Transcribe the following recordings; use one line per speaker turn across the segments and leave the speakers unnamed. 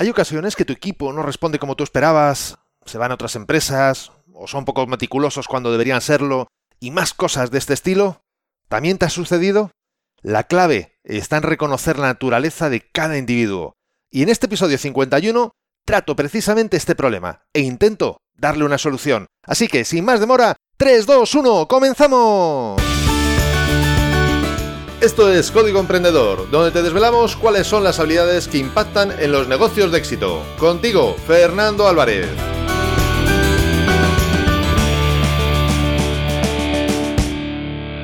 Hay ocasiones que tu equipo no responde como tú esperabas, se van a otras empresas, o son poco meticulosos cuando deberían serlo, y más cosas de este estilo. ¿También te ha sucedido? La clave está en reconocer la naturaleza de cada individuo. Y en este episodio 51 trato precisamente este problema e intento darle una solución. Así que, sin más demora, 3, 2, 1, ¡comenzamos! Esto es Código Emprendedor, donde te desvelamos cuáles son las habilidades que impactan en los negocios de éxito. Contigo, Fernando Álvarez.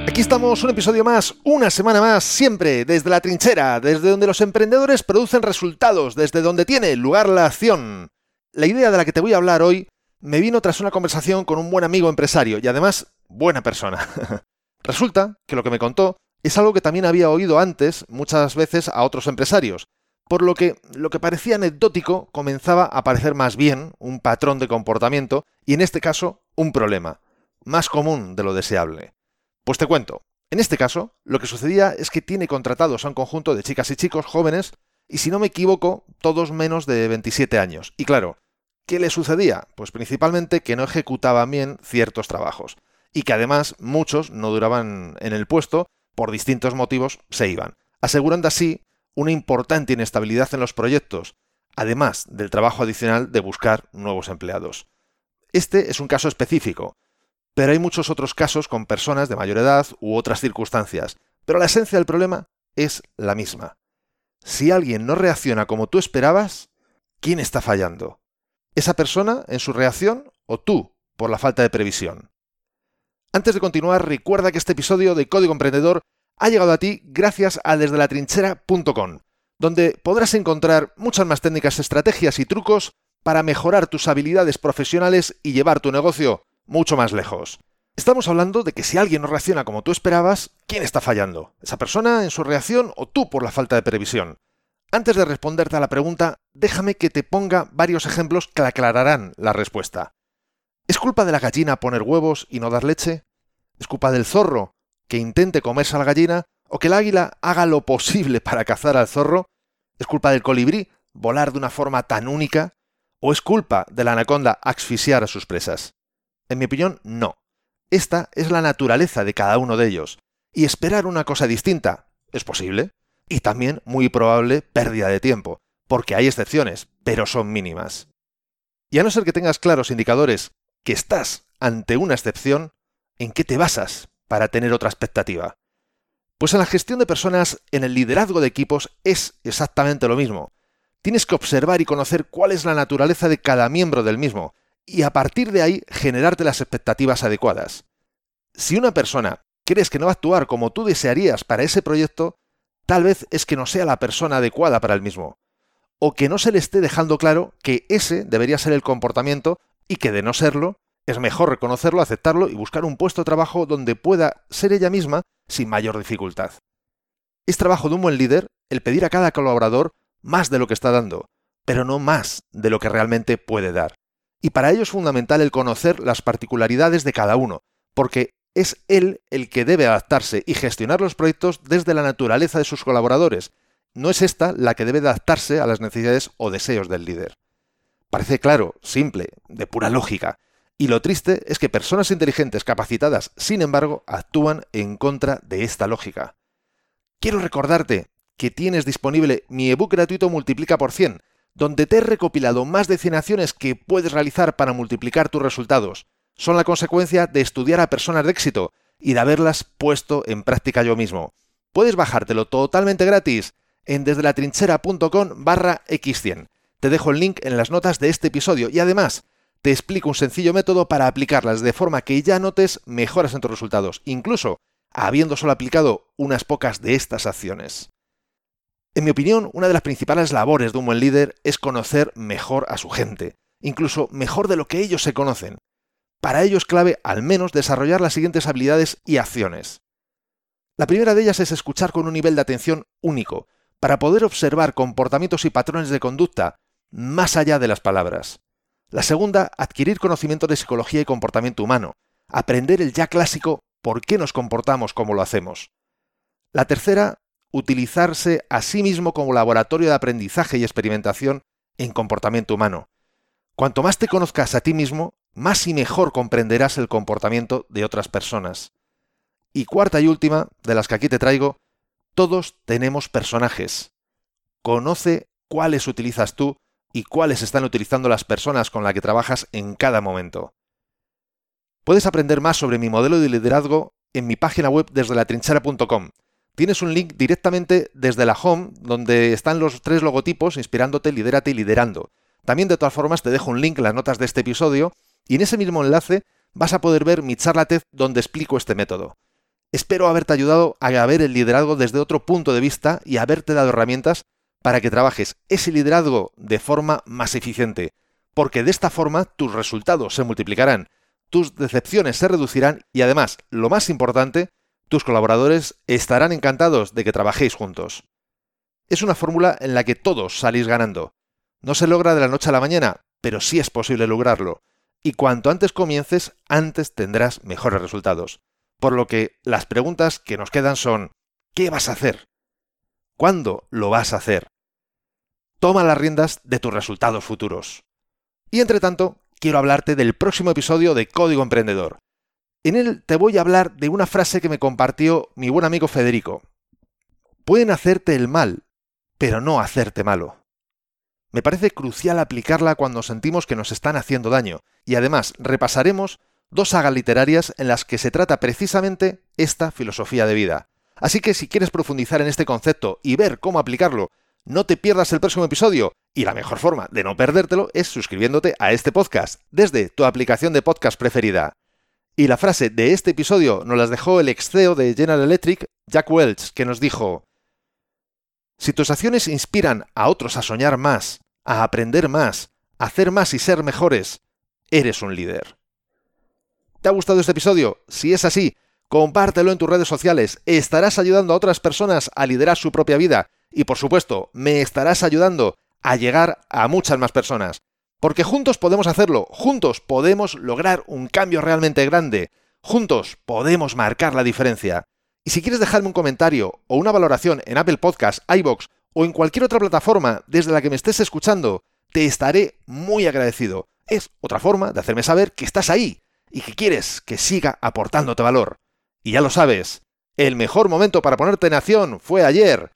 Aquí estamos, un episodio más, una semana más, siempre desde la trinchera, desde donde los emprendedores producen resultados, desde donde tiene lugar la acción. La idea de la que te voy a hablar hoy me vino tras una conversación con un buen amigo empresario y además buena persona. Resulta que lo que me contó es algo que también había oído antes muchas veces a otros empresarios, por lo que lo que parecía anecdótico comenzaba a parecer más bien un patrón de comportamiento y en este caso un problema, más común de lo deseable. Pues te cuento, en este caso lo que sucedía es que tiene contratados a un conjunto de chicas y chicos jóvenes y si no me equivoco, todos menos de 27 años. Y claro, ¿qué le sucedía? Pues principalmente que no ejecutaban bien ciertos trabajos y que además muchos no duraban en el puesto por distintos motivos, se iban, asegurando así una importante inestabilidad en los proyectos, además del trabajo adicional de buscar nuevos empleados. Este es un caso específico, pero hay muchos otros casos con personas de mayor edad u otras circunstancias, pero la esencia del problema es la misma. Si alguien no reacciona como tú esperabas, ¿quién está fallando? ¿Esa persona en su reacción o tú por la falta de previsión? Antes de continuar, recuerda que este episodio de Código Emprendedor ha llegado a ti gracias a desde la trinchera.com, donde podrás encontrar muchas más técnicas, estrategias y trucos para mejorar tus habilidades profesionales y llevar tu negocio mucho más lejos. Estamos hablando de que si alguien no reacciona como tú esperabas, ¿quién está fallando? ¿Esa persona en su reacción o tú por la falta de previsión? Antes de responderte a la pregunta, déjame que te ponga varios ejemplos que aclararán la respuesta. ¿Es culpa de la gallina poner huevos y no dar leche? ¿Es culpa del zorro que intente comerse a la gallina o que el águila haga lo posible para cazar al zorro? ¿Es culpa del colibrí volar de una forma tan única? ¿O es culpa de la anaconda asfixiar a sus presas? En mi opinión, no. Esta es la naturaleza de cada uno de ellos. Y esperar una cosa distinta es posible. Y también muy probable pérdida de tiempo, porque hay excepciones, pero son mínimas. Y a no ser que tengas claros indicadores que estás ante una excepción, ¿en qué te basas para tener otra expectativa? Pues en la gestión de personas, en el liderazgo de equipos, es exactamente lo mismo. Tienes que observar y conocer cuál es la naturaleza de cada miembro del mismo, y a partir de ahí generarte las expectativas adecuadas. Si una persona crees que no va a actuar como tú desearías para ese proyecto, tal vez es que no sea la persona adecuada para el mismo, o que no se le esté dejando claro que ese debería ser el comportamiento y que de no serlo, es mejor reconocerlo, aceptarlo y buscar un puesto de trabajo donde pueda ser ella misma sin mayor dificultad. Es trabajo de un buen líder el pedir a cada colaborador más de lo que está dando, pero no más de lo que realmente puede dar. Y para ello es fundamental el conocer las particularidades de cada uno, porque es él el que debe adaptarse y gestionar los proyectos desde la naturaleza de sus colaboradores. No es esta la que debe adaptarse a las necesidades o deseos del líder. Parece claro, simple, de pura lógica. Y lo triste es que personas inteligentes capacitadas, sin embargo, actúan en contra de esta lógica. Quiero recordarte que tienes disponible mi ebook gratuito Multiplica por 100, donde te he recopilado más de 100 acciones que puedes realizar para multiplicar tus resultados. Son la consecuencia de estudiar a personas de éxito y de haberlas puesto en práctica yo mismo. Puedes bajártelo totalmente gratis en desdelatrinchera.com barra x100. Te dejo el link en las notas de este episodio y además te explico un sencillo método para aplicarlas de forma que ya notes mejoras en tus resultados, incluso habiendo solo aplicado unas pocas de estas acciones. En mi opinión, una de las principales labores de un buen líder es conocer mejor a su gente, incluso mejor de lo que ellos se conocen. Para ello es clave al menos desarrollar las siguientes habilidades y acciones. La primera de ellas es escuchar con un nivel de atención único, para poder observar comportamientos y patrones de conducta más allá de las palabras. La segunda, adquirir conocimiento de psicología y comportamiento humano, aprender el ya clásico por qué nos comportamos como lo hacemos. La tercera, utilizarse a sí mismo como laboratorio de aprendizaje y experimentación en comportamiento humano. Cuanto más te conozcas a ti mismo, más y mejor comprenderás el comportamiento de otras personas. Y cuarta y última, de las que aquí te traigo, todos tenemos personajes. Conoce cuáles utilizas tú y cuáles están utilizando las personas con las que trabajas en cada momento. Puedes aprender más sobre mi modelo de liderazgo en mi página web desde latrinchera.com. Tienes un link directamente desde la home donde están los tres logotipos inspirándote, lidérate y liderando. También de todas formas te dejo un link en las notas de este episodio y en ese mismo enlace vas a poder ver mi charla TED donde explico este método. Espero haberte ayudado a ver el liderazgo desde otro punto de vista y haberte dado herramientas para que trabajes ese liderazgo de forma más eficiente, porque de esta forma tus resultados se multiplicarán, tus decepciones se reducirán y además, lo más importante, tus colaboradores estarán encantados de que trabajéis juntos. Es una fórmula en la que todos salís ganando. No se logra de la noche a la mañana, pero sí es posible lograrlo. Y cuanto antes comiences, antes tendrás mejores resultados. Por lo que las preguntas que nos quedan son, ¿qué vas a hacer? ¿Cuándo lo vas a hacer? Toma las riendas de tus resultados futuros. Y entre tanto, quiero hablarte del próximo episodio de Código Emprendedor. En él te voy a hablar de una frase que me compartió mi buen amigo Federico. Pueden hacerte el mal, pero no hacerte malo. Me parece crucial aplicarla cuando sentimos que nos están haciendo daño, y además repasaremos dos sagas literarias en las que se trata precisamente esta filosofía de vida. Así que si quieres profundizar en este concepto y ver cómo aplicarlo, no te pierdas el próximo episodio. Y la mejor forma de no perdértelo es suscribiéndote a este podcast desde tu aplicación de podcast preferida. Y la frase de este episodio nos las dejó el ex CEO de General Electric, Jack Welch, que nos dijo, Si tus acciones inspiran a otros a soñar más, a aprender más, a hacer más y ser mejores, eres un líder. ¿Te ha gustado este episodio? Si es así, compártelo en tus redes sociales. Estarás ayudando a otras personas a liderar su propia vida y, por supuesto, me estarás ayudando a llegar a muchas más personas. Porque juntos podemos hacerlo, juntos podemos lograr un cambio realmente grande, juntos podemos marcar la diferencia. Y si quieres dejarme un comentario o una valoración en Apple Podcasts, iBox o en cualquier otra plataforma desde la que me estés escuchando, te estaré muy agradecido. Es otra forma de hacerme saber que estás ahí y que quieres que siga aportándote valor. Y ya lo sabes, el mejor momento para ponerte en acción fue ayer.